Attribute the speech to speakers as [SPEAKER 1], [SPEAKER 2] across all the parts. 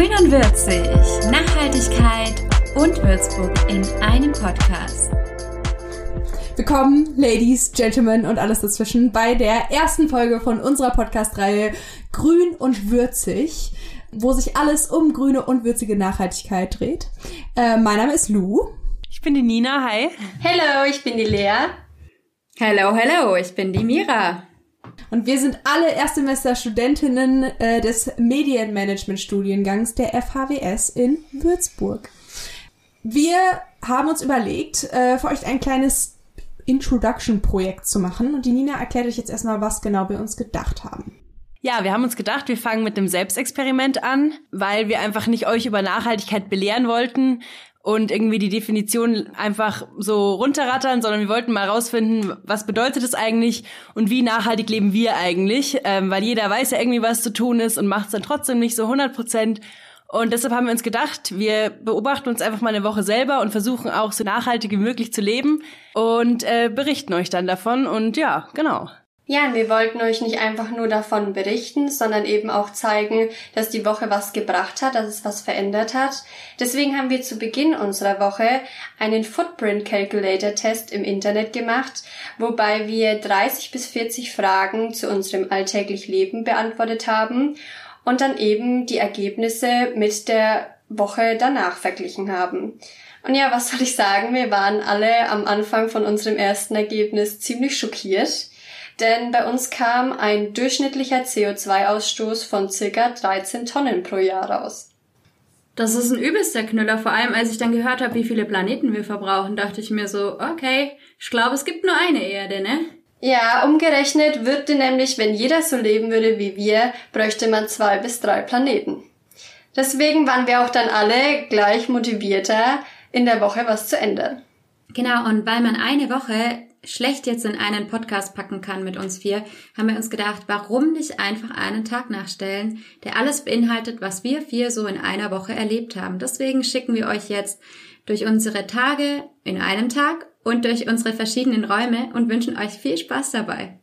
[SPEAKER 1] Grün und Würzig. Nachhaltigkeit und Würzburg in einem Podcast.
[SPEAKER 2] Willkommen, Ladies, Gentlemen und alles dazwischen bei der ersten Folge von unserer Podcast-Reihe Grün und Würzig, wo sich alles um grüne und würzige Nachhaltigkeit dreht. Äh, mein Name ist Lou.
[SPEAKER 3] Ich bin die Nina, hi.
[SPEAKER 4] Hello, ich bin die Lea.
[SPEAKER 5] Hello, hello, ich bin die Mira.
[SPEAKER 2] Und wir sind alle Erstsemester-Studentinnen äh, des Medienmanagement-Studiengangs der FHWS in Würzburg. Wir haben uns überlegt, äh, für euch ein kleines Introduction-Projekt zu machen. Und die Nina erklärt euch jetzt erstmal, was genau wir uns gedacht haben.
[SPEAKER 3] Ja, wir haben uns gedacht, wir fangen mit dem Selbstexperiment an, weil wir einfach nicht euch über Nachhaltigkeit belehren wollten, und irgendwie die Definition einfach so runterrattern, sondern wir wollten mal rausfinden, was bedeutet es eigentlich und wie nachhaltig leben wir eigentlich, ähm, weil jeder weiß ja irgendwie, was zu tun ist und macht es dann trotzdem nicht so 100 Prozent. Und deshalb haben wir uns gedacht, wir beobachten uns einfach mal eine Woche selber und versuchen auch so nachhaltig wie möglich zu leben und äh, berichten euch dann davon. Und ja, genau.
[SPEAKER 4] Ja, wir wollten euch nicht einfach nur davon berichten, sondern eben auch zeigen, dass die Woche was gebracht hat, dass es was verändert hat. Deswegen haben wir zu Beginn unserer Woche einen Footprint Calculator Test im Internet gemacht, wobei wir 30 bis 40 Fragen zu unserem alltäglich Leben beantwortet haben und dann eben die Ergebnisse mit der Woche danach verglichen haben. Und ja, was soll ich sagen? Wir waren alle am Anfang von unserem ersten Ergebnis ziemlich schockiert denn bei uns kam ein durchschnittlicher CO2-Ausstoß von circa 13 Tonnen pro Jahr raus.
[SPEAKER 5] Das ist ein übelster Knüller. Vor allem, als ich dann gehört habe, wie viele Planeten wir verbrauchen, dachte ich mir so, okay, ich glaube, es gibt nur eine Erde, ne?
[SPEAKER 4] Ja, umgerechnet würde nämlich, wenn jeder so leben würde wie wir, bräuchte man zwei bis drei Planeten. Deswegen waren wir auch dann alle gleich motivierter, in der Woche was zu ändern.
[SPEAKER 5] Genau, und weil man eine Woche schlecht jetzt in einen Podcast packen kann mit uns vier, haben wir uns gedacht, warum nicht einfach einen Tag nachstellen, der alles beinhaltet, was wir vier so in einer Woche erlebt haben. Deswegen schicken wir euch jetzt durch unsere Tage in einem Tag und durch unsere verschiedenen Räume und wünschen euch viel Spaß dabei.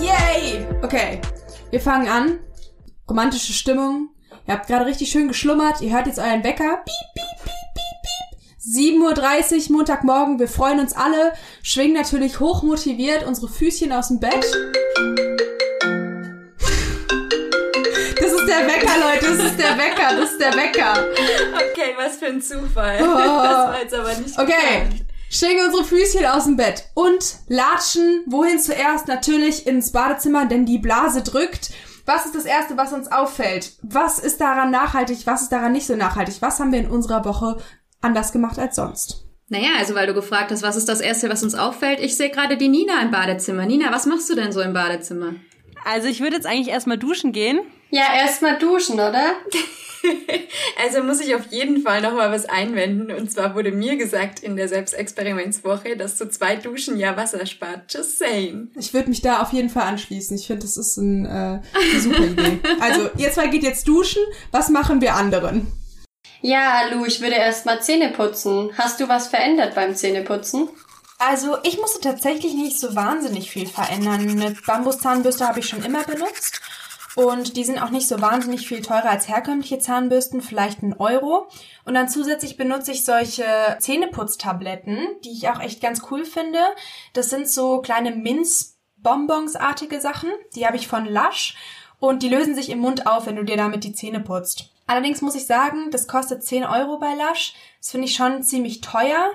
[SPEAKER 2] Yay! Okay, wir fangen an. Romantische Stimmung, Ihr habt gerade richtig schön geschlummert. Ihr hört jetzt euren Wecker. Piep, piep, piep, piep, piep. 7.30 Uhr Montagmorgen. Wir freuen uns alle. Schwingen natürlich hochmotiviert unsere Füßchen aus dem Bett. Das ist der Wecker, Leute. Das ist der Wecker. Das ist der Wecker.
[SPEAKER 5] Okay, was für ein Zufall. Oh. Das war jetzt aber nicht
[SPEAKER 2] Okay. Gekannt. Schwingen unsere Füßchen aus dem Bett und latschen. Wohin zuerst? Natürlich ins Badezimmer, denn die Blase drückt. Was ist das Erste, was uns auffällt? Was ist daran nachhaltig? Was ist daran nicht so nachhaltig? Was haben wir in unserer Woche anders gemacht als sonst?
[SPEAKER 5] Naja, also weil du gefragt hast, was ist das Erste, was uns auffällt? Ich sehe gerade die Nina im Badezimmer. Nina, was machst du denn so im Badezimmer?
[SPEAKER 3] Also ich würde jetzt eigentlich erstmal duschen gehen.
[SPEAKER 4] Ja, erstmal duschen, oder?
[SPEAKER 6] also muss ich auf jeden Fall nochmal was einwenden. Und zwar wurde mir gesagt in der Selbstexperimentswoche, dass so zwei Duschen ja Wasser spart. Just saying.
[SPEAKER 2] Ich würde mich da auf jeden Fall anschließen. Ich finde, das ist ein, äh, eine super Idee. Also, ihr zwei geht jetzt duschen. Was machen wir anderen?
[SPEAKER 4] Ja, Lu, ich würde erstmal Zähne putzen. Hast du was verändert beim Zähneputzen?
[SPEAKER 2] Also ich musste tatsächlich nicht so wahnsinnig viel verändern. Eine Bambuszahnbürste habe ich schon immer benutzt und die sind auch nicht so wahnsinnig viel teurer als herkömmliche Zahnbürsten, vielleicht ein Euro. Und dann zusätzlich benutze ich solche Zähneputztabletten, die ich auch echt ganz cool finde. Das sind so kleine Minzbonbonsartige Sachen. Die habe ich von Lush und die lösen sich im Mund auf, wenn du dir damit die Zähne putzt. Allerdings muss ich sagen, das kostet 10 Euro bei Lush. Das finde ich schon ziemlich teuer.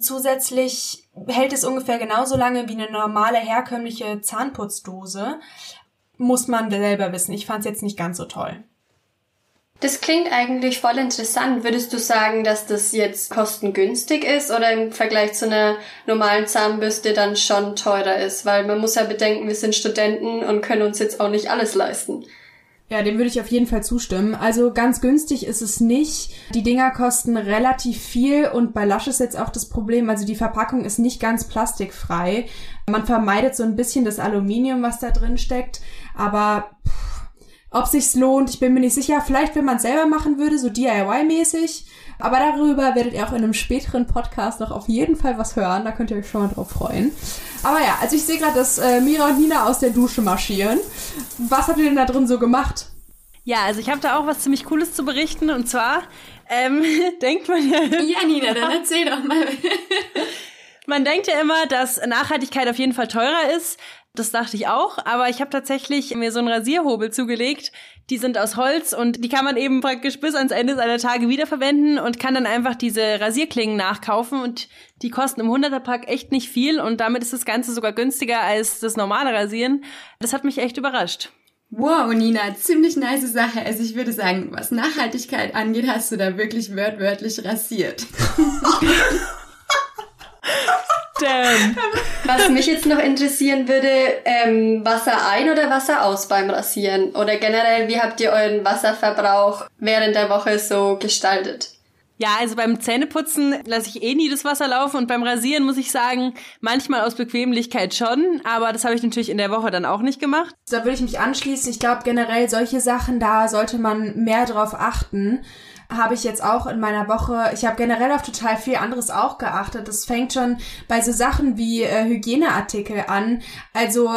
[SPEAKER 2] Zusätzlich hält es ungefähr genauso lange wie eine normale herkömmliche Zahnputzdose muss man selber wissen. Ich fand es jetzt nicht ganz so toll.
[SPEAKER 4] Das klingt eigentlich voll interessant. Würdest du sagen, dass das jetzt kostengünstig ist oder im Vergleich zu einer normalen Zahnbürste dann schon teurer ist? Weil man muss ja bedenken, wir sind Studenten und können uns jetzt auch nicht alles leisten.
[SPEAKER 2] Ja, dem würde ich auf jeden Fall zustimmen. Also ganz günstig ist es nicht. Die Dinger kosten relativ viel und bei Lush ist jetzt auch das Problem, also die Verpackung ist nicht ganz plastikfrei. Man vermeidet so ein bisschen das Aluminium, was da drin steckt, aber ob sich's lohnt, ich bin mir nicht sicher. Vielleicht, wenn man selber machen würde, so DIY-mäßig. Aber darüber werdet ihr auch in einem späteren Podcast noch auf jeden Fall was hören. Da könnt ihr euch schon mal drauf freuen. Aber ja, also ich sehe gerade, dass äh, Mira und Nina aus der Dusche marschieren. Was habt ihr denn da drin so gemacht?
[SPEAKER 3] Ja, also ich habe da auch was ziemlich Cooles zu berichten. Und zwar ähm, denkt man ja...
[SPEAKER 5] Ja, Nina, dann erzähl doch mal.
[SPEAKER 3] Man denkt ja immer, dass Nachhaltigkeit auf jeden Fall teurer ist. Das dachte ich auch, aber ich habe tatsächlich mir so einen Rasierhobel zugelegt. Die sind aus Holz und die kann man eben praktisch bis ans Ende seiner Tage wiederverwenden und kann dann einfach diese Rasierklingen nachkaufen und die kosten im 100er Pack echt nicht viel und damit ist das Ganze sogar günstiger als das normale Rasieren. Das hat mich echt überrascht.
[SPEAKER 5] Wow, Nina, ziemlich nice Sache. Also ich würde sagen, was Nachhaltigkeit angeht, hast du da wirklich wörtwörtlich rasiert.
[SPEAKER 3] Damn.
[SPEAKER 4] Was mich jetzt noch interessieren würde, ähm, Wasser ein oder Wasser aus beim Rasieren? Oder generell, wie habt ihr euren Wasserverbrauch während der Woche so gestaltet?
[SPEAKER 3] Ja, also beim Zähneputzen lasse ich eh nie das Wasser laufen und beim Rasieren muss ich sagen, manchmal aus Bequemlichkeit schon, aber das habe ich natürlich in der Woche dann auch nicht gemacht.
[SPEAKER 2] Da würde ich mich anschließen. Ich glaube generell solche Sachen, da sollte man mehr drauf achten habe ich jetzt auch in meiner Woche, ich habe generell auf total viel anderes auch geachtet. Das fängt schon bei so Sachen wie äh, Hygieneartikel an. Also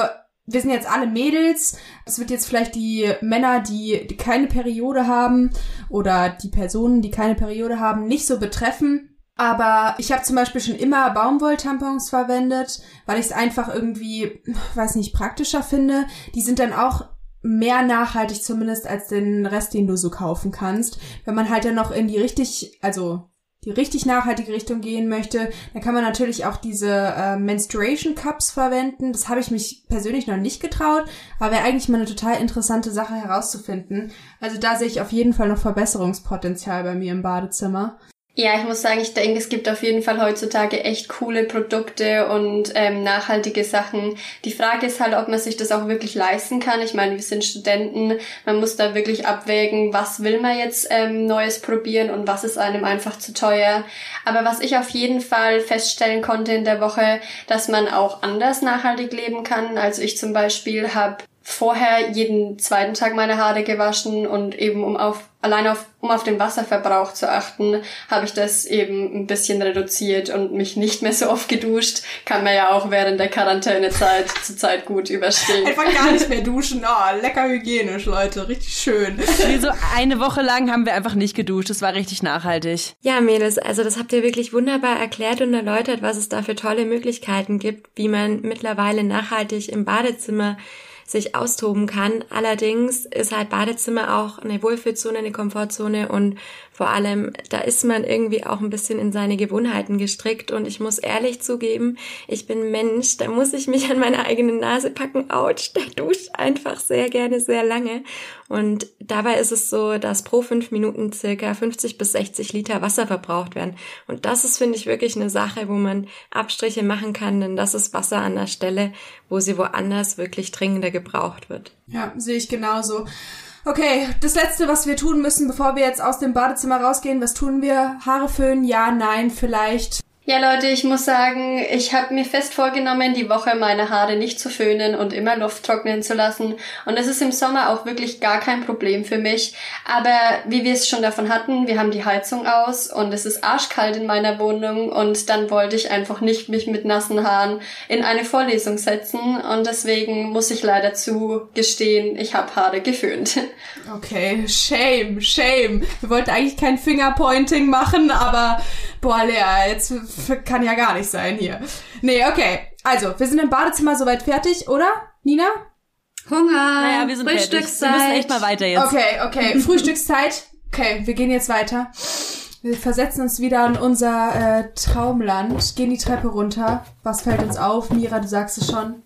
[SPEAKER 2] wir sind jetzt alle Mädels. Es wird jetzt vielleicht die Männer, die, die keine Periode haben oder die Personen, die keine Periode haben, nicht so betreffen. Aber ich habe zum Beispiel schon immer Baumwolltampons verwendet, weil ich es einfach irgendwie, weiß nicht, praktischer finde. Die sind dann auch mehr nachhaltig zumindest als den Rest, den du so kaufen kannst. Wenn man halt dann noch in die richtig, also die richtig nachhaltige Richtung gehen möchte, dann kann man natürlich auch diese äh, Menstruation Cups verwenden. Das habe ich mich persönlich noch nicht getraut, aber wäre eigentlich mal eine total interessante Sache herauszufinden. Also da sehe ich auf jeden Fall noch Verbesserungspotenzial bei mir im Badezimmer.
[SPEAKER 4] Ja, ich muss sagen, ich denke, es gibt auf jeden Fall heutzutage echt coole Produkte und ähm, nachhaltige Sachen. Die Frage ist halt, ob man sich das auch wirklich leisten kann. Ich meine, wir sind Studenten, man muss da wirklich abwägen, was will man jetzt ähm, Neues probieren und was ist einem einfach zu teuer. Aber was ich auf jeden Fall feststellen konnte in der Woche, dass man auch anders nachhaltig leben kann. Also ich zum Beispiel habe vorher jeden zweiten Tag meine Haare gewaschen und eben um auf allein auf, um auf den Wasserverbrauch zu achten, habe ich das eben ein bisschen reduziert und mich nicht mehr so oft geduscht. Kann man ja auch während der Quarantänezeit zurzeit gut überstehen.
[SPEAKER 2] Einfach gar nicht mehr duschen. Oh, lecker hygienisch, Leute. Richtig schön.
[SPEAKER 3] Wie so eine Woche lang haben wir einfach nicht geduscht. Das war richtig nachhaltig.
[SPEAKER 5] Ja, Mädels, also das habt ihr wirklich wunderbar erklärt und erläutert, was es da für tolle Möglichkeiten gibt, wie man mittlerweile nachhaltig im Badezimmer sich austoben kann. Allerdings ist halt Badezimmer auch eine Wohlfühlzone, eine Komfortzone und vor allem, da ist man irgendwie auch ein bisschen in seine Gewohnheiten gestrickt und ich muss ehrlich zugeben, ich bin Mensch, da muss ich mich an meine eigene Nase packen. Autsch, da duscht einfach sehr gerne sehr lange und dabei ist es so, dass pro fünf Minuten circa 50 bis 60 Liter Wasser verbraucht werden und das ist, finde ich, wirklich eine Sache, wo man Abstriche machen kann, denn das ist Wasser an der Stelle, wo sie woanders wirklich dringender gebraucht wird.
[SPEAKER 2] Ja, sehe ich genauso. Okay, das letzte, was wir tun müssen, bevor wir jetzt aus dem Badezimmer rausgehen, was tun wir? Haare föhnen? Ja, nein, vielleicht.
[SPEAKER 4] Ja, Leute, ich muss sagen, ich habe mir fest vorgenommen, die Woche meine Haare nicht zu föhnen und immer Luft trocknen zu lassen. Und das ist im Sommer auch wirklich gar kein Problem für mich. Aber wie wir es schon davon hatten, wir haben die Heizung aus und es ist arschkalt in meiner Wohnung und dann wollte ich einfach nicht mich mit nassen Haaren in eine Vorlesung setzen und deswegen muss ich leider zugestehen, ich habe Haare geföhnt.
[SPEAKER 2] Okay, shame, shame. Wir wollten eigentlich kein Fingerpointing machen, aber boah, Lea, jetzt kann ja gar nicht sein hier. Nee, okay. Also, wir sind im Badezimmer soweit fertig, oder? Nina?
[SPEAKER 7] Hunger.
[SPEAKER 3] Naja, wir sind Frühstückszeit. Wir müssen echt mal weiter jetzt.
[SPEAKER 2] Okay, okay. Frühstückszeit. Okay, wir gehen jetzt weiter. Wir versetzen uns wieder in unser äh, Traumland, gehen die Treppe runter. Was fällt uns auf? Mira, du sagst es schon.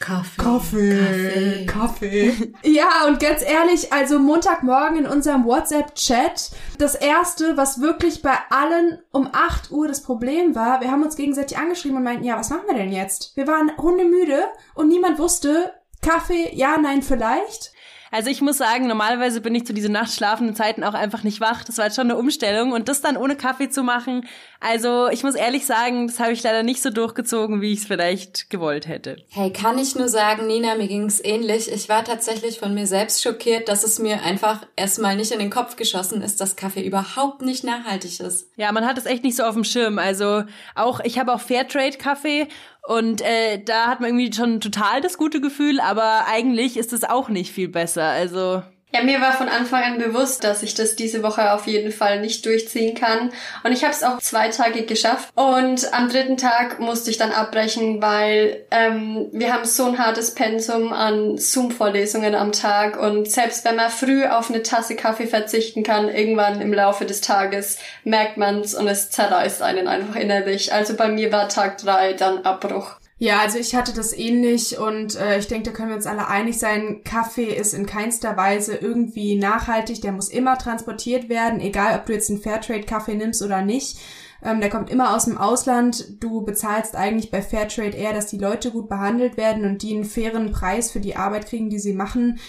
[SPEAKER 7] Kaffee.
[SPEAKER 2] Kaffee. Kaffee. ja, und ganz ehrlich, also Montagmorgen in unserem WhatsApp-Chat, das erste, was wirklich bei allen um 8 Uhr das Problem war, wir haben uns gegenseitig angeschrieben und meinten, ja, was machen wir denn jetzt? Wir waren hundemüde und niemand wusste, Kaffee, ja, nein, vielleicht.
[SPEAKER 3] Also ich muss sagen, normalerweise bin ich zu diesen nachtschlafenden Zeiten auch einfach nicht wach. Das war jetzt schon eine Umstellung und das dann ohne Kaffee zu machen. Also ich muss ehrlich sagen, das habe ich leider nicht so durchgezogen, wie ich es vielleicht gewollt hätte.
[SPEAKER 5] Hey, kann ich nur sagen, Nina, mir ging's ähnlich. Ich war tatsächlich von mir selbst schockiert, dass es mir einfach erstmal nicht in den Kopf geschossen ist, dass Kaffee überhaupt nicht nachhaltig ist.
[SPEAKER 3] Ja, man hat es echt nicht so auf dem Schirm. Also auch, ich habe auch Fairtrade Kaffee und äh, da hat man irgendwie schon total das gute Gefühl, aber eigentlich ist es auch nicht viel besser. Also
[SPEAKER 4] ja, mir war von Anfang an bewusst, dass ich das diese Woche auf jeden Fall nicht durchziehen kann. Und ich habe es auch zwei Tage geschafft. Und am dritten Tag musste ich dann abbrechen, weil ähm, wir haben so ein hartes Pensum an Zoom-Vorlesungen am Tag. Und selbst wenn man früh auf eine Tasse Kaffee verzichten kann, irgendwann im Laufe des Tages merkt man's und es zerreißt einen einfach innerlich. Also bei mir war Tag drei dann Abbruch.
[SPEAKER 2] Ja, also ich hatte das ähnlich und äh, ich denke, da können wir uns alle einig sein. Kaffee ist in keinster Weise irgendwie nachhaltig. Der muss immer transportiert werden, egal ob du jetzt einen Fairtrade-Kaffee nimmst oder nicht. Ähm, der kommt immer aus dem Ausland. Du bezahlst eigentlich bei Fairtrade eher, dass die Leute gut behandelt werden und die einen fairen Preis für die Arbeit kriegen, die sie machen.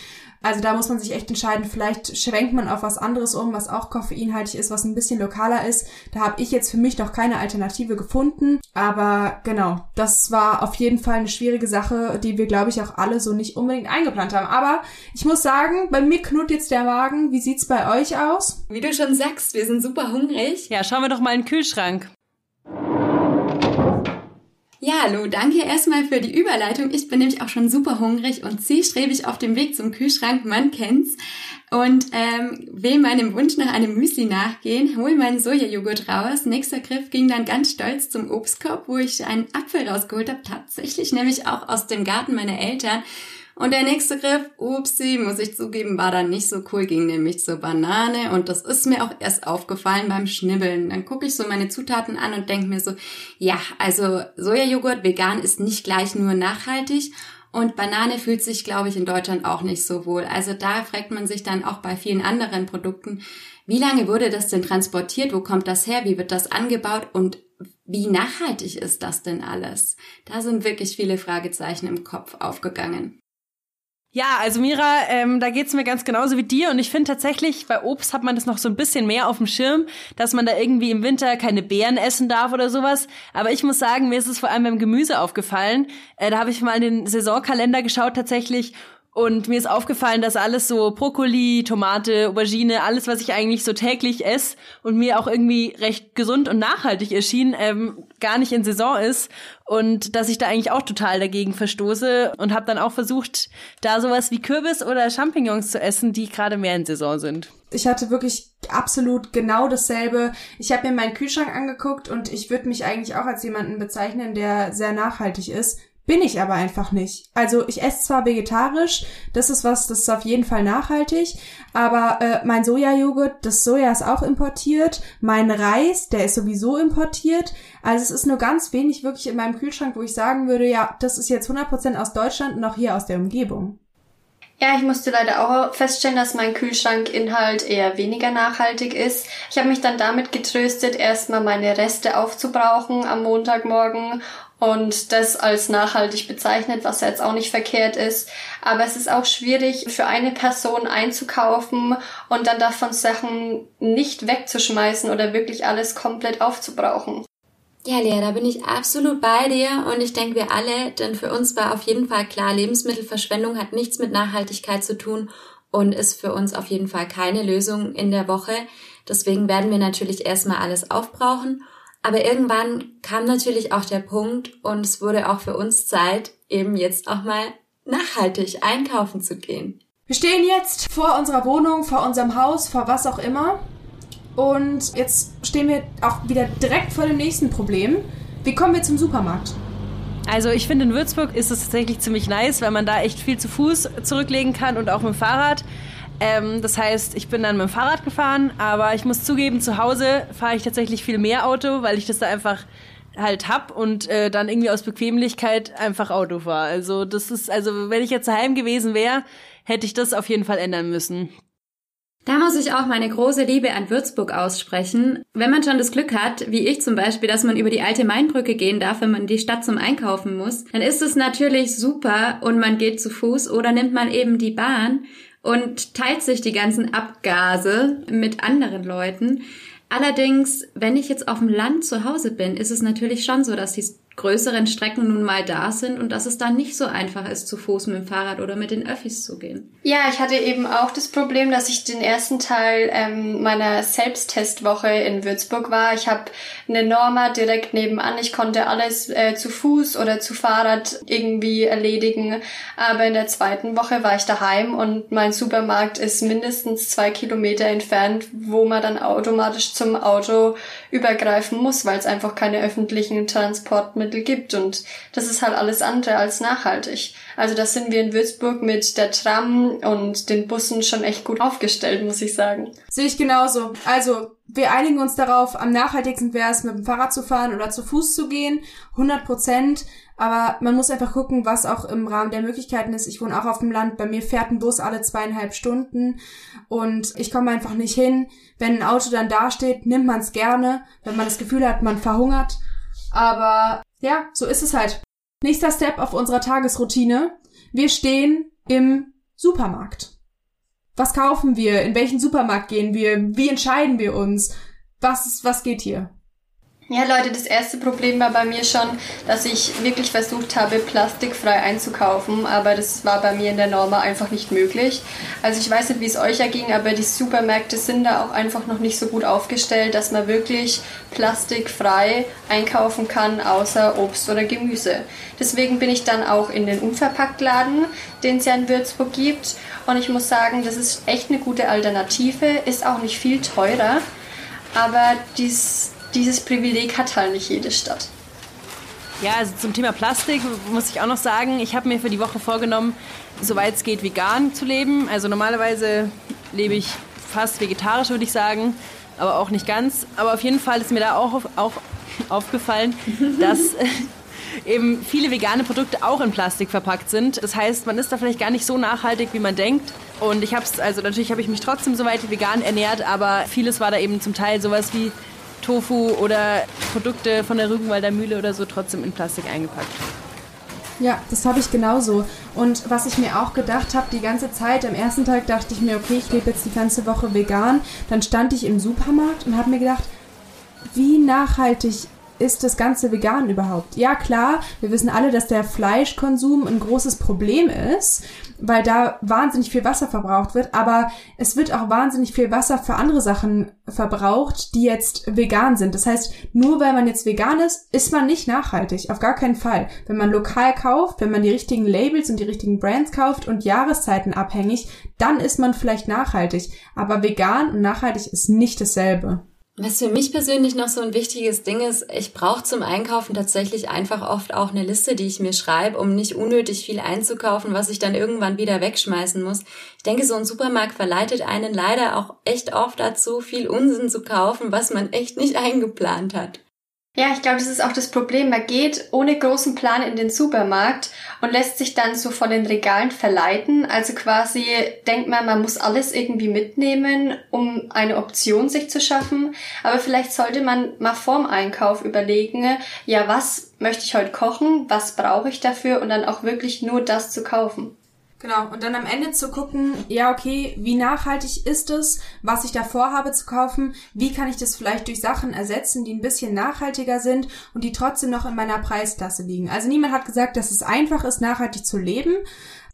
[SPEAKER 2] Also da muss man sich echt entscheiden, vielleicht schwenkt man auf was anderes um, was auch koffeinhaltig ist, was ein bisschen lokaler ist. Da habe ich jetzt für mich noch keine Alternative gefunden. Aber genau, das war auf jeden Fall eine schwierige Sache, die wir, glaube ich, auch alle so nicht unbedingt eingeplant haben. Aber ich muss sagen, bei mir knurrt jetzt der Wagen. Wie sieht's bei euch aus?
[SPEAKER 5] Wie du schon sagst, wir sind super hungrig.
[SPEAKER 3] ja, schauen wir doch mal in den Kühlschrank.
[SPEAKER 5] Ja, Lu, danke erstmal für die Überleitung. Ich bin nämlich auch schon super hungrig und zielstrebig auf dem Weg zum Kühlschrank, man kennt's. Und ähm, will meinem Wunsch nach einem Müsli nachgehen, hol meinen Sojajoghurt raus. Nächster Griff ging dann ganz stolz zum Obstkorb, wo ich einen Apfel rausgeholt habe, tatsächlich nämlich auch aus dem Garten meiner Eltern. Und der nächste Griff, upsi, muss ich zugeben, war dann nicht so cool, ging nämlich zur Banane und das ist mir auch erst aufgefallen beim Schnibbeln. Dann gucke ich so meine Zutaten an und denke mir so, ja, also Sojajoghurt vegan ist nicht gleich nur nachhaltig und Banane fühlt sich, glaube ich, in Deutschland auch nicht so wohl. Also da fragt man sich dann auch bei vielen anderen Produkten, wie lange wurde das denn transportiert? Wo kommt das her? Wie wird das angebaut? Und wie nachhaltig ist das denn alles? Da sind wirklich viele Fragezeichen im Kopf aufgegangen.
[SPEAKER 3] Ja, also Mira, ähm, da geht's mir ganz genauso wie dir. Und ich finde tatsächlich, bei Obst hat man das noch so ein bisschen mehr auf dem Schirm, dass man da irgendwie im Winter keine Beeren essen darf oder sowas. Aber ich muss sagen, mir ist es vor allem beim Gemüse aufgefallen. Äh, da habe ich mal in den Saisonkalender geschaut tatsächlich. Und mir ist aufgefallen, dass alles so Brokkoli, Tomate, Aubergine, alles, was ich eigentlich so täglich esse und mir auch irgendwie recht gesund und nachhaltig erschien, ähm, gar nicht in Saison ist. Und dass ich da eigentlich auch total dagegen verstoße und habe dann auch versucht, da sowas wie Kürbis oder Champignons zu essen, die gerade mehr in Saison sind.
[SPEAKER 2] Ich hatte wirklich absolut genau dasselbe. Ich habe mir meinen Kühlschrank angeguckt und ich würde mich eigentlich auch als jemanden bezeichnen, der sehr nachhaltig ist. Bin ich aber einfach nicht. Also ich esse zwar vegetarisch, das ist was, das ist auf jeden Fall nachhaltig, aber äh, mein Sojajoghurt, das Soja ist auch importiert, mein Reis, der ist sowieso importiert. Also es ist nur ganz wenig wirklich in meinem Kühlschrank, wo ich sagen würde, ja, das ist jetzt 100% aus Deutschland und auch hier aus der Umgebung.
[SPEAKER 4] Ja, ich musste leider auch feststellen, dass mein Kühlschrankinhalt eher weniger nachhaltig ist. Ich habe mich dann damit getröstet, erstmal meine Reste aufzubrauchen am Montagmorgen und das als nachhaltig bezeichnet, was jetzt auch nicht verkehrt ist. Aber es ist auch schwierig für eine Person einzukaufen und dann davon Sachen nicht wegzuschmeißen oder wirklich alles komplett aufzubrauchen.
[SPEAKER 5] Ja, Lea, da bin ich absolut bei dir und ich denke wir alle, denn für uns war auf jeden Fall klar, Lebensmittelverschwendung hat nichts mit Nachhaltigkeit zu tun und ist für uns auf jeden Fall keine Lösung in der Woche. Deswegen werden wir natürlich erstmal alles aufbrauchen aber irgendwann kam natürlich auch der Punkt und es wurde auch für uns Zeit, eben jetzt auch mal nachhaltig einkaufen zu gehen.
[SPEAKER 2] Wir stehen jetzt vor unserer Wohnung, vor unserem Haus, vor was auch immer. Und jetzt stehen wir auch wieder direkt vor dem nächsten Problem. Wie kommen wir zum Supermarkt?
[SPEAKER 3] Also ich finde, in Würzburg ist es tatsächlich ziemlich nice, weil man da echt viel zu Fuß zurücklegen kann und auch mit dem Fahrrad. Ähm, das heißt, ich bin dann mit dem Fahrrad gefahren, aber ich muss zugeben, zu Hause fahre ich tatsächlich viel mehr Auto, weil ich das da einfach halt hab und äh, dann irgendwie aus Bequemlichkeit einfach Auto fahre. Also das ist, also wenn ich jetzt daheim gewesen wäre, hätte ich das auf jeden Fall ändern müssen.
[SPEAKER 5] Da muss ich auch meine große Liebe an Würzburg aussprechen. Wenn man schon das Glück hat, wie ich zum Beispiel, dass man über die alte Mainbrücke gehen darf, wenn man in die Stadt zum Einkaufen muss, dann ist es natürlich super und man geht zu Fuß oder nimmt man eben die Bahn. und teilt sich die ganzen Abgase mit anderen Leuten. Allerdings, wenn ich jetzt auf dem Land zu Hause bin, ist es natürlich schon so, dass die größeren Strecken nun mal da sind und dass es dann nicht so einfach ist, zu Fuß mit dem Fahrrad oder mit den Öffis zu gehen.
[SPEAKER 4] Ja, ich hatte eben auch das Problem, dass ich den ersten Teil ähm, meiner Selbsttestwoche in Würzburg war. Ich habe eine Norma direkt nebenan. Ich konnte alles äh, zu Fuß oder zu Fahrrad irgendwie erledigen. Aber in der zweiten Woche war ich daheim und mein Supermarkt ist mindestens zwei Kilometer entfernt, wo man dann automatisch zum Auto übergreifen muss, weil es einfach keine öffentlichen Transportmittel gibt. Und das ist halt alles andere als nachhaltig. Also da sind wir in Würzburg mit der Tram und den Bussen schon echt gut aufgestellt, muss ich sagen.
[SPEAKER 2] Sehe ich genauso. Also wir einigen uns darauf, am nachhaltigsten wäre es, mit dem Fahrrad zu fahren oder zu Fuß zu gehen. 100 Prozent. Aber man muss einfach gucken, was auch im Rahmen der Möglichkeiten ist. Ich wohne auch auf dem Land. Bei mir fährt ein Bus alle zweieinhalb Stunden und ich komme einfach nicht hin. Wenn ein Auto dann dasteht, nimmt man es gerne, wenn man das Gefühl hat, man verhungert. Aber ja, so ist es halt. Nächster Step auf unserer Tagesroutine. Wir stehen im Supermarkt. Was kaufen wir? In welchen Supermarkt gehen wir? Wie entscheiden wir uns? Was, was geht hier?
[SPEAKER 4] Ja, Leute, das erste Problem war bei mir schon, dass ich wirklich versucht habe, plastikfrei einzukaufen, aber das war bei mir in der Norma einfach nicht möglich. Also ich weiß nicht, wie es euch erging, aber die Supermärkte sind da auch einfach noch nicht so gut aufgestellt, dass man wirklich plastikfrei einkaufen kann, außer Obst oder Gemüse. Deswegen bin ich dann auch in den Unverpacktladen, den es ja in Würzburg gibt. Und ich muss sagen, das ist echt eine gute Alternative, ist auch nicht viel teurer. Aber dies, dieses Privileg hat halt nicht jede Stadt.
[SPEAKER 3] Ja, also zum Thema Plastik muss ich auch noch sagen, ich habe mir für die Woche vorgenommen, soweit es geht, vegan zu leben. Also normalerweise lebe ich fast vegetarisch, würde ich sagen, aber auch nicht ganz. Aber auf jeden Fall ist mir da auch, auch aufgefallen, dass eben viele vegane Produkte auch in Plastik verpackt sind. Das heißt, man ist da vielleicht gar nicht so nachhaltig, wie man denkt. Und ich habe es, also natürlich habe ich mich trotzdem soweit vegan ernährt, aber vieles war da eben zum Teil sowas wie Tofu oder Produkte von der Rügenwalder Mühle oder so trotzdem in Plastik eingepackt.
[SPEAKER 2] Ja, das habe ich genauso. Und was ich mir auch gedacht habe, die ganze Zeit, am ersten Tag dachte ich mir, okay, ich lebe jetzt die ganze Woche vegan. Dann stand ich im Supermarkt und habe mir gedacht, wie nachhaltig ist das ganze vegan überhaupt? Ja, klar, wir wissen alle, dass der Fleischkonsum ein großes Problem ist, weil da wahnsinnig viel Wasser verbraucht wird, aber es wird auch wahnsinnig viel Wasser für andere Sachen verbraucht, die jetzt vegan sind. Das heißt, nur weil man jetzt vegan ist, ist man nicht nachhaltig, auf gar keinen Fall. Wenn man lokal kauft, wenn man die richtigen Labels und die richtigen Brands kauft und Jahreszeiten abhängig, dann ist man vielleicht nachhaltig, aber vegan und nachhaltig ist nicht dasselbe.
[SPEAKER 6] Was für mich persönlich noch so ein wichtiges Ding ist, ich brauche zum Einkaufen tatsächlich einfach oft auch eine Liste, die ich mir schreibe, um nicht unnötig viel einzukaufen, was ich dann irgendwann wieder wegschmeißen muss. Ich denke, so ein Supermarkt verleitet einen leider auch echt oft dazu, viel Unsinn zu kaufen, was man echt nicht eingeplant hat.
[SPEAKER 4] Ja, ich glaube, das ist auch das Problem. Man geht ohne großen Plan in den Supermarkt und lässt sich dann so von den Regalen verleiten. Also quasi denkt man, man muss alles irgendwie mitnehmen, um eine Option sich zu schaffen. Aber vielleicht sollte man mal vorm Einkauf überlegen, ja, was möchte ich heute kochen? Was brauche ich dafür? Und dann auch wirklich nur das zu kaufen.
[SPEAKER 2] Genau, und dann am Ende zu gucken, ja, okay, wie nachhaltig ist es, was ich da vorhabe zu kaufen, wie kann ich das vielleicht durch Sachen ersetzen, die ein bisschen nachhaltiger sind und die trotzdem noch in meiner Preisklasse liegen. Also niemand hat gesagt, dass es einfach ist, nachhaltig zu leben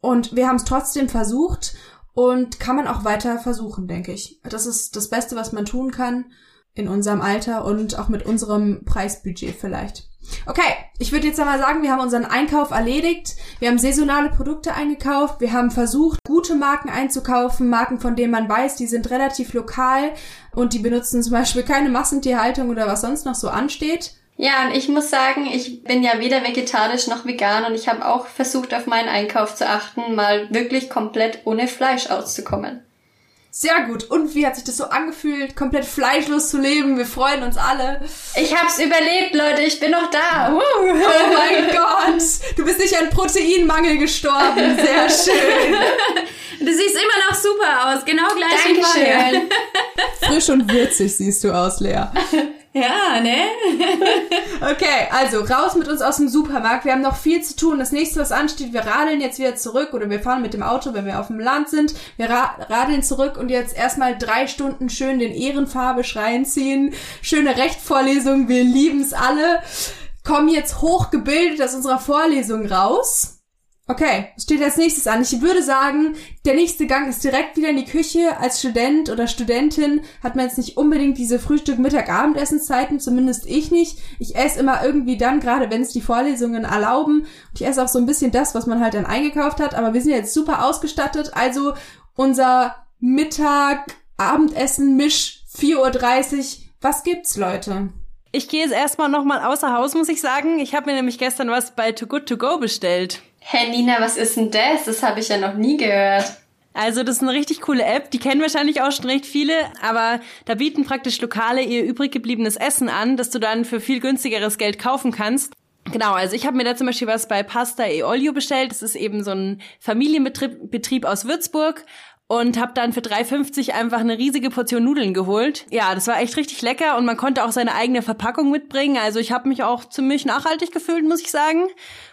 [SPEAKER 2] und wir haben es trotzdem versucht und kann man auch weiter versuchen, denke ich. Das ist das Beste, was man tun kann in unserem Alter und auch mit unserem Preisbudget vielleicht. Okay, ich würde jetzt einmal sagen, wir haben unseren Einkauf erledigt. Wir haben saisonale Produkte eingekauft. Wir haben versucht, gute Marken einzukaufen. Marken, von denen man weiß, die sind relativ lokal und die benutzen zum Beispiel keine Massentierhaltung oder was sonst noch so ansteht.
[SPEAKER 4] Ja, und ich muss sagen, ich bin ja weder vegetarisch noch vegan und ich habe auch versucht, auf meinen Einkauf zu achten, mal wirklich komplett ohne Fleisch auszukommen.
[SPEAKER 2] Sehr gut. Und wie hat sich das so angefühlt, komplett fleischlos zu leben? Wir freuen uns alle.
[SPEAKER 4] Ich hab's überlebt, Leute. Ich bin noch da.
[SPEAKER 2] Uh. Oh mein Gott. Du bist nicht an Proteinmangel gestorben. Sehr schön.
[SPEAKER 5] Du siehst immer noch super aus. Genau gleich wie vorher.
[SPEAKER 2] Frisch und würzig siehst du aus, Lea.
[SPEAKER 5] Ja, ne?
[SPEAKER 2] Okay, also raus mit uns aus dem Supermarkt. Wir haben noch viel zu tun. Das nächste, was ansteht, wir radeln jetzt wieder zurück oder wir fahren mit dem Auto, wenn wir auf dem Land sind. Wir ra radeln zurück und jetzt erstmal drei Stunden schön den Ehrenfarbe schreien ziehen. Schöne Rechtvorlesung, wir lieben's alle. Kommen jetzt hochgebildet aus unserer Vorlesung raus Okay, steht als nächstes an? Ich würde sagen, der nächste Gang ist direkt wieder in die Küche. Als Student oder Studentin hat man jetzt nicht unbedingt diese Frühstück, Mittag, Abendessenszeiten, zumindest ich nicht. Ich esse immer irgendwie dann, gerade wenn es die Vorlesungen erlauben. Und ich esse auch so ein bisschen das, was man halt dann eingekauft hat. Aber wir sind jetzt super ausgestattet. Also unser Mittag, Abendessen, Misch, 4.30 Uhr. Was gibt's, Leute?
[SPEAKER 3] Ich gehe jetzt erstmal nochmal außer Haus, muss ich sagen. Ich habe mir nämlich gestern was bei Too Good To Go bestellt.
[SPEAKER 4] Hey Nina, was ist denn das? Das habe ich ja noch nie gehört.
[SPEAKER 3] Also das ist eine richtig coole App, die kennen wahrscheinlich auch schon recht viele, aber da bieten praktisch Lokale ihr übrig gebliebenes Essen an, das du dann für viel günstigeres Geld kaufen kannst. Genau, also ich habe mir da zum Beispiel was bei Pasta e Olio bestellt. Das ist eben so ein Familienbetrieb Betrieb aus Würzburg und habe dann für 3,50 einfach eine riesige Portion Nudeln geholt. Ja, das war echt richtig lecker und man konnte auch seine eigene Verpackung mitbringen. Also ich habe mich auch ziemlich nachhaltig gefühlt, muss ich sagen.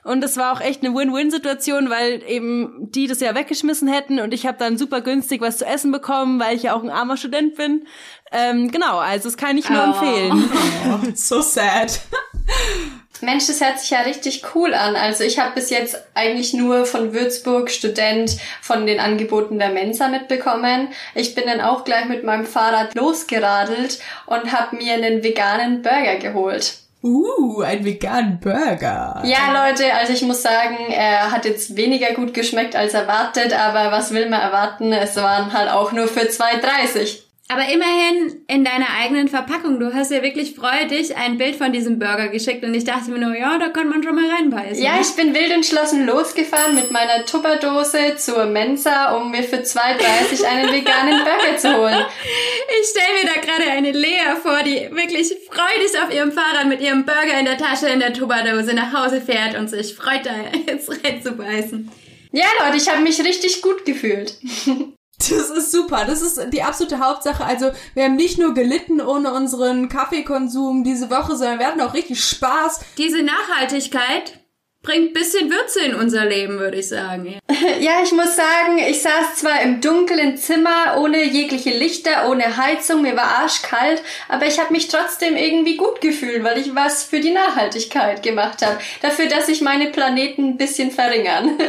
[SPEAKER 3] Und das war auch echt eine Win-Win-Situation, weil eben die das ja weggeschmissen hätten und ich habe dann super günstig was zu essen bekommen, weil ich ja auch ein armer Student bin. Ähm, genau, also das kann ich nur oh. empfehlen.
[SPEAKER 2] Oh, so sad.
[SPEAKER 4] Mensch, das hört sich ja richtig cool an. Also ich habe bis jetzt eigentlich nur von Würzburg Student von den Angeboten der Mensa mitbekommen. Ich bin dann auch gleich mit meinem Fahrrad losgeradelt und habe mir einen veganen Burger geholt.
[SPEAKER 2] Uh, ein veganen Burger.
[SPEAKER 4] Ja, Leute, also ich muss sagen, er hat jetzt weniger gut geschmeckt als erwartet, aber was will man erwarten? Es waren halt auch nur für 2,30.
[SPEAKER 5] Aber immerhin in deiner eigenen Verpackung. Du hast ja wirklich freudig ein Bild von diesem Burger geschickt und ich dachte mir nur, ja, da kann man schon mal reinbeißen.
[SPEAKER 4] Ja, ich bin wild entschlossen losgefahren mit meiner Tupperdose zur Mensa, um mir für 2,30 einen veganen Burger zu holen.
[SPEAKER 5] Ich stelle mir da gerade eine Lea vor, die wirklich freudig auf ihrem Fahrrad mit ihrem Burger in der Tasche in der Tupperdose nach Hause fährt und sich freut, da jetzt reinzubeißen.
[SPEAKER 4] Ja, Leute, ich habe mich richtig gut gefühlt.
[SPEAKER 2] Das ist super. Das ist die absolute Hauptsache. Also wir haben nicht nur gelitten ohne unseren Kaffeekonsum diese Woche, sondern wir hatten auch richtig Spaß.
[SPEAKER 5] Diese Nachhaltigkeit bringt bisschen Würze in unser Leben, würde ich sagen.
[SPEAKER 4] Ja, ich muss sagen, ich saß zwar im dunklen Zimmer, ohne jegliche Lichter, ohne Heizung, mir war arschkalt, aber ich habe mich trotzdem irgendwie gut gefühlt, weil ich was für die Nachhaltigkeit gemacht habe. Dafür, dass sich meine Planeten ein bisschen verringern.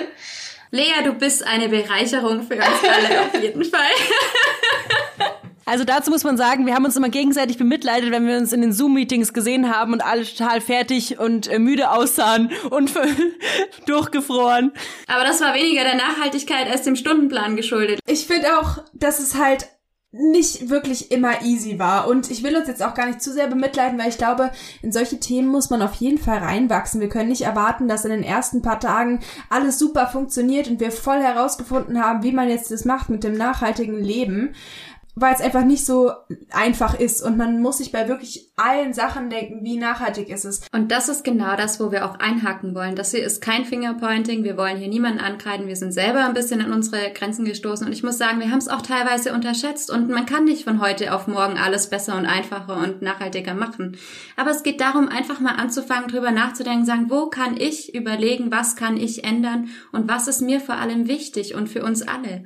[SPEAKER 5] Lea, du bist eine Bereicherung für uns alle auf jeden Fall.
[SPEAKER 3] Also dazu muss man sagen, wir haben uns immer gegenseitig bemitleidet, wenn wir uns in den Zoom-Meetings gesehen haben und alle total fertig und äh, müde aussahen und durchgefroren.
[SPEAKER 5] Aber das war weniger der Nachhaltigkeit als dem Stundenplan geschuldet.
[SPEAKER 2] Ich finde auch, dass es halt nicht wirklich immer easy war. Und ich will uns jetzt auch gar nicht zu sehr bemitleiden, weil ich glaube, in solche Themen muss man auf jeden Fall reinwachsen. Wir können nicht erwarten, dass in den ersten paar Tagen alles super funktioniert und wir voll herausgefunden haben, wie man jetzt das macht mit dem nachhaltigen Leben weil es einfach nicht so einfach ist und man muss sich bei wirklich allen Sachen denken, wie nachhaltig ist es.
[SPEAKER 5] Und das ist genau das, wo wir auch einhaken wollen. Das hier ist kein Fingerpointing, wir wollen hier niemanden ankreiden, wir sind selber ein bisschen an unsere Grenzen gestoßen und ich muss sagen, wir haben es auch teilweise unterschätzt und man kann nicht von heute auf morgen alles besser und einfacher und nachhaltiger machen. Aber es geht darum, einfach mal anzufangen, drüber nachzudenken, sagen, wo kann ich überlegen, was kann ich ändern und was ist mir vor allem wichtig und für uns alle.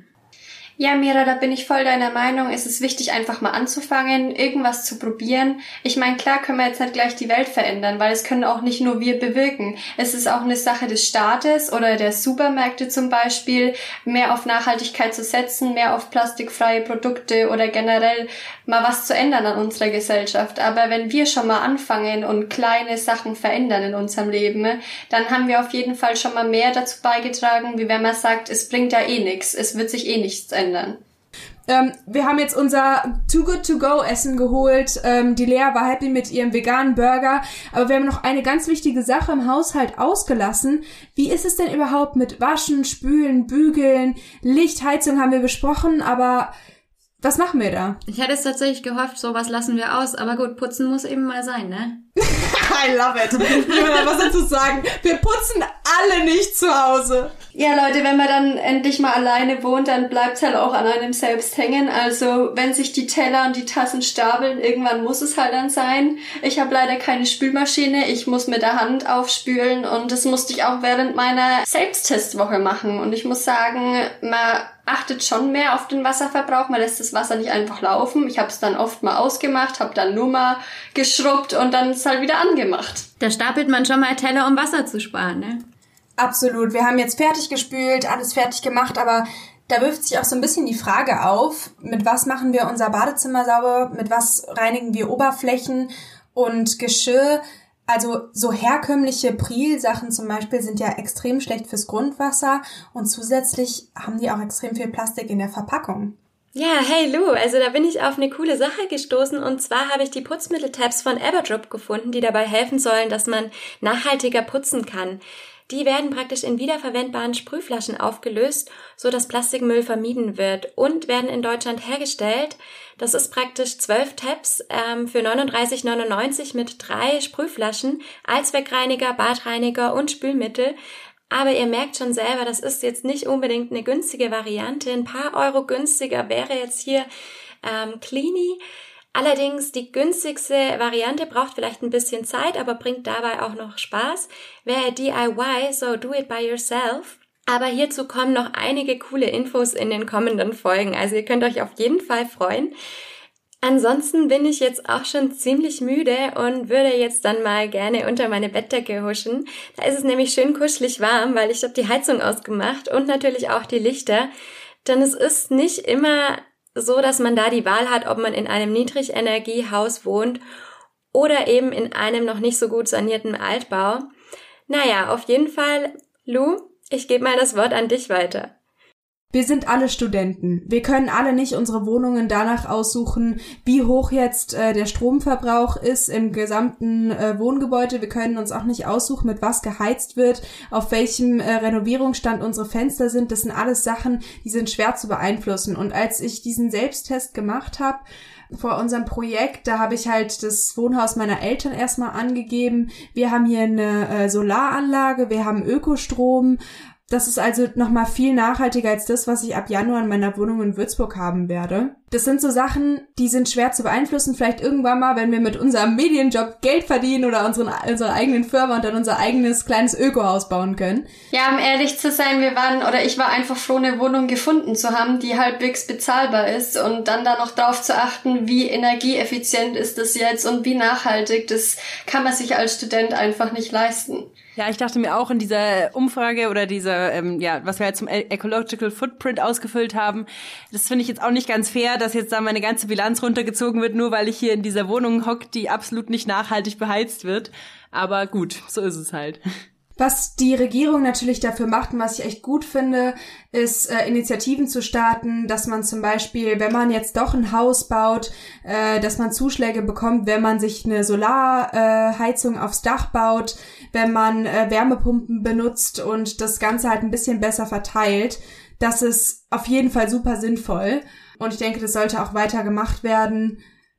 [SPEAKER 4] Ja, Mira, da bin ich voll deiner Meinung. Es ist wichtig, einfach mal anzufangen, irgendwas zu probieren. Ich meine, klar können wir jetzt nicht gleich die Welt verändern, weil es können auch nicht nur wir bewirken. Es ist auch eine Sache des Staates oder der Supermärkte zum Beispiel, mehr auf Nachhaltigkeit zu setzen, mehr auf plastikfreie Produkte oder generell mal was zu ändern an unserer Gesellschaft. Aber wenn wir schon mal anfangen und kleine Sachen verändern in unserem Leben, dann haben wir auf jeden Fall schon mal mehr dazu beigetragen, wie wenn man sagt, es bringt ja eh nichts, es wird sich eh nichts ändern ändern.
[SPEAKER 2] Ähm, wir haben jetzt unser Too Good To Go Essen geholt. Ähm, die Lea war happy mit ihrem veganen Burger. Aber wir haben noch eine ganz wichtige Sache im Haushalt ausgelassen. Wie ist es denn überhaupt mit Waschen, Spülen, Bügeln, Licht, Heizung haben wir besprochen, aber was machen wir da?
[SPEAKER 5] Ich hätte es tatsächlich gehofft, sowas lassen wir aus, aber gut, putzen muss eben mal sein, ne?
[SPEAKER 2] I love it. Ich will was dazu sagen. Wir putzen alle nicht zu Hause.
[SPEAKER 4] Ja, Leute, wenn man dann endlich mal alleine wohnt, dann bleibt halt auch an einem selbst hängen. Also wenn sich die Teller und die Tassen stapeln, irgendwann muss es halt dann sein. Ich habe leider keine Spülmaschine, ich muss mit der Hand aufspülen und das musste ich auch während meiner Selbsttestwoche machen. Und ich muss sagen, man achtet schon mehr auf den Wasserverbrauch, man lässt das Wasser nicht einfach laufen. Ich habe es dann oft mal ausgemacht, habe dann nur mal geschrubbt und dann ist halt wieder angemacht.
[SPEAKER 8] Da stapelt man schon mal Teller, um Wasser zu sparen, ne?
[SPEAKER 2] Absolut. Wir haben jetzt fertig gespült, alles fertig gemacht, aber da wirft sich auch so ein bisschen die Frage auf, mit was machen wir unser Badezimmer sauber, mit was reinigen wir Oberflächen und Geschirr. Also so herkömmliche Priel-Sachen zum Beispiel sind ja extrem schlecht fürs Grundwasser und zusätzlich haben die auch extrem viel Plastik in der Verpackung.
[SPEAKER 5] Ja, hey Lou, also da bin ich auf eine coole Sache gestoßen und zwar habe ich die Putzmitteltabs von Everdrop gefunden, die dabei helfen sollen, dass man nachhaltiger putzen kann. Die werden praktisch in wiederverwendbaren Sprühflaschen aufgelöst, so dass Plastikmüll vermieden wird und werden in Deutschland hergestellt. Das ist praktisch zwölf Tabs ähm, für 39,99 mit drei Sprühflaschen, Allzweckreiniger, Badreiniger und Spülmittel. Aber ihr merkt schon selber, das ist jetzt nicht unbedingt eine günstige Variante. Ein paar Euro günstiger wäre jetzt hier ähm, Cleany. Allerdings die günstigste Variante braucht vielleicht ein bisschen Zeit, aber bringt dabei auch noch Spaß. Wäre DIY, so do it by yourself. Aber hierzu kommen noch einige coole Infos in den kommenden Folgen, also ihr könnt euch auf jeden Fall freuen. Ansonsten bin ich jetzt auch schon ziemlich müde und würde jetzt dann mal gerne unter meine Bettdecke huschen. Da ist es nämlich schön kuschelig warm, weil ich habe die Heizung ausgemacht und natürlich auch die Lichter. Denn es ist nicht immer so, dass man da die Wahl hat, ob man in einem Niedrigenergiehaus wohnt oder eben in einem noch nicht so gut sanierten Altbau. Naja, auf jeden Fall, Lou, ich gebe mal das Wort an dich weiter.
[SPEAKER 2] Wir sind alle Studenten. Wir können alle nicht unsere Wohnungen danach aussuchen, wie hoch jetzt äh, der Stromverbrauch ist im gesamten äh, Wohngebäude. Wir können uns auch nicht aussuchen, mit was geheizt wird, auf welchem äh, Renovierungsstand unsere Fenster sind. Das sind alles Sachen, die sind schwer zu beeinflussen. Und als ich diesen Selbsttest gemacht habe, vor unserem Projekt, da habe ich halt das Wohnhaus meiner Eltern erstmal angegeben. Wir haben hier eine äh, Solaranlage, wir haben Ökostrom das ist also nochmal viel nachhaltiger als das, was ich ab Januar in meiner Wohnung in Würzburg haben werde. Das sind so Sachen, die sind schwer zu beeinflussen. Vielleicht irgendwann mal, wenn wir mit unserem Medienjob Geld verdienen oder unseren, unsere eigenen Firma und dann unser eigenes kleines Ökohaus bauen können.
[SPEAKER 4] Ja, um ehrlich zu sein, wir waren oder ich war einfach froh, eine Wohnung gefunden zu haben, die halbwegs bezahlbar ist und dann da noch darauf zu achten, wie energieeffizient ist das jetzt und wie nachhaltig. Das kann man sich als Student einfach nicht leisten.
[SPEAKER 3] Ja, ich dachte mir auch in dieser Umfrage oder dieser, ähm, ja, was wir halt zum Ecological Footprint ausgefüllt haben, das finde ich jetzt auch nicht ganz fair, dass jetzt da meine ganze Bilanz runtergezogen wird, nur weil ich hier in dieser Wohnung hock, die absolut nicht nachhaltig beheizt wird. Aber gut, so ist es halt.
[SPEAKER 2] Was die Regierung natürlich dafür macht und was ich echt gut finde, ist äh, Initiativen zu starten, dass man zum Beispiel, wenn man jetzt doch ein Haus baut, äh, dass man Zuschläge bekommt, wenn man sich eine Solarheizung äh, aufs Dach baut, wenn man äh, Wärmepumpen benutzt und das Ganze halt ein bisschen besser verteilt. Das ist auf jeden Fall super sinnvoll. Und ich denke, das sollte auch weiter gemacht werden,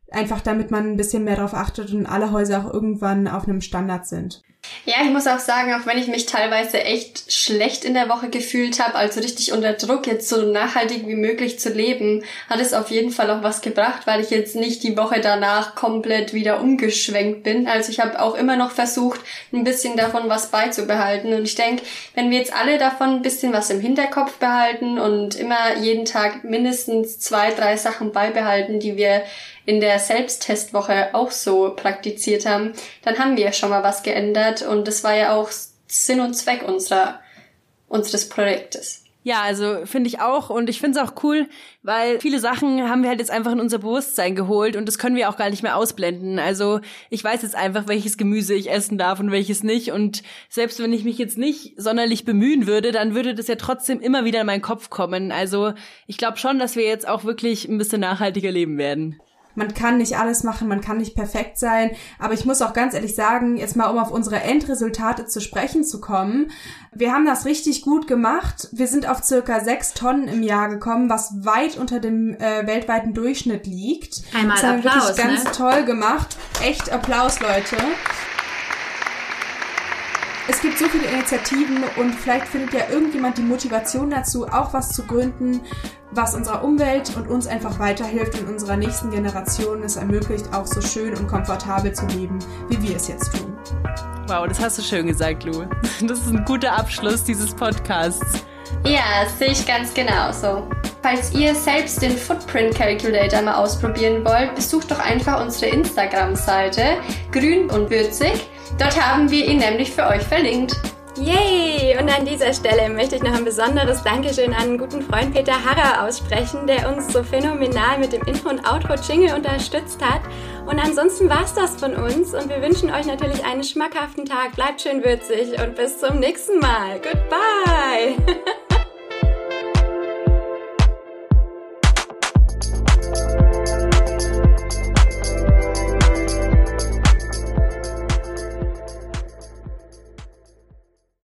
[SPEAKER 2] einfach damit man ein bisschen mehr darauf achtet und alle Häuser auch irgendwann auf einem Standard sind.
[SPEAKER 4] Ja, ich muss auch sagen, auch wenn ich mich teilweise echt schlecht in der Woche gefühlt habe, also richtig unter Druck, jetzt so nachhaltig wie möglich zu leben, hat es auf jeden Fall auch was gebracht, weil ich jetzt nicht die Woche danach komplett wieder umgeschwenkt bin. Also ich habe auch immer noch versucht, ein bisschen davon was beizubehalten. Und ich denke, wenn wir jetzt alle davon ein bisschen was im Hinterkopf behalten und immer jeden Tag mindestens zwei, drei Sachen beibehalten, die wir in der Selbsttestwoche auch so praktiziert haben, dann haben wir schon mal was geändert und das war ja auch Sinn und Zweck unserer, unseres Projektes.
[SPEAKER 3] Ja, also finde ich auch und ich finde es auch cool, weil viele Sachen haben wir halt jetzt einfach in unser Bewusstsein geholt und das können wir auch gar nicht mehr ausblenden. Also ich weiß jetzt einfach, welches Gemüse ich essen darf und welches nicht und selbst wenn ich mich jetzt nicht sonderlich bemühen würde, dann würde das ja trotzdem immer wieder in meinen Kopf kommen. Also ich glaube schon, dass wir jetzt auch wirklich ein bisschen nachhaltiger leben werden.
[SPEAKER 2] Man kann nicht alles machen, man kann nicht perfekt sein, aber ich muss auch ganz ehrlich sagen, jetzt mal um auf unsere Endresultate zu sprechen zu kommen, wir haben das richtig gut gemacht. Wir sind auf circa sechs Tonnen im Jahr gekommen, was weit unter dem äh, weltweiten Durchschnitt liegt.
[SPEAKER 8] Einmal
[SPEAKER 2] das haben
[SPEAKER 8] Applaus,
[SPEAKER 2] wir wirklich ganz
[SPEAKER 8] ne?
[SPEAKER 2] toll gemacht. Echt Applaus, Leute. Es gibt so viele Initiativen und vielleicht findet ja irgendjemand die Motivation dazu, auch was zu gründen, was unserer Umwelt und uns einfach weiterhilft und unserer nächsten Generation es ermöglicht, auch so schön und komfortabel zu leben, wie wir es jetzt tun.
[SPEAKER 3] Wow, das hast du schön gesagt, Lou. Das ist ein guter Abschluss dieses Podcasts.
[SPEAKER 4] Ja, sehe ich ganz genauso. Falls ihr selbst den Footprint Calculator mal ausprobieren wollt, besucht doch einfach unsere Instagram-Seite grün und würzig. Dort haben wir ihn nämlich für euch verlinkt.
[SPEAKER 5] Yay! Und an dieser Stelle möchte ich noch ein besonderes Dankeschön an einen guten Freund Peter Harrer aussprechen, der uns so phänomenal mit dem Intro und Outro Jingle unterstützt hat. Und ansonsten war's das von uns und wir wünschen euch natürlich einen schmackhaften Tag. Bleibt schön würzig und bis zum nächsten Mal. Goodbye!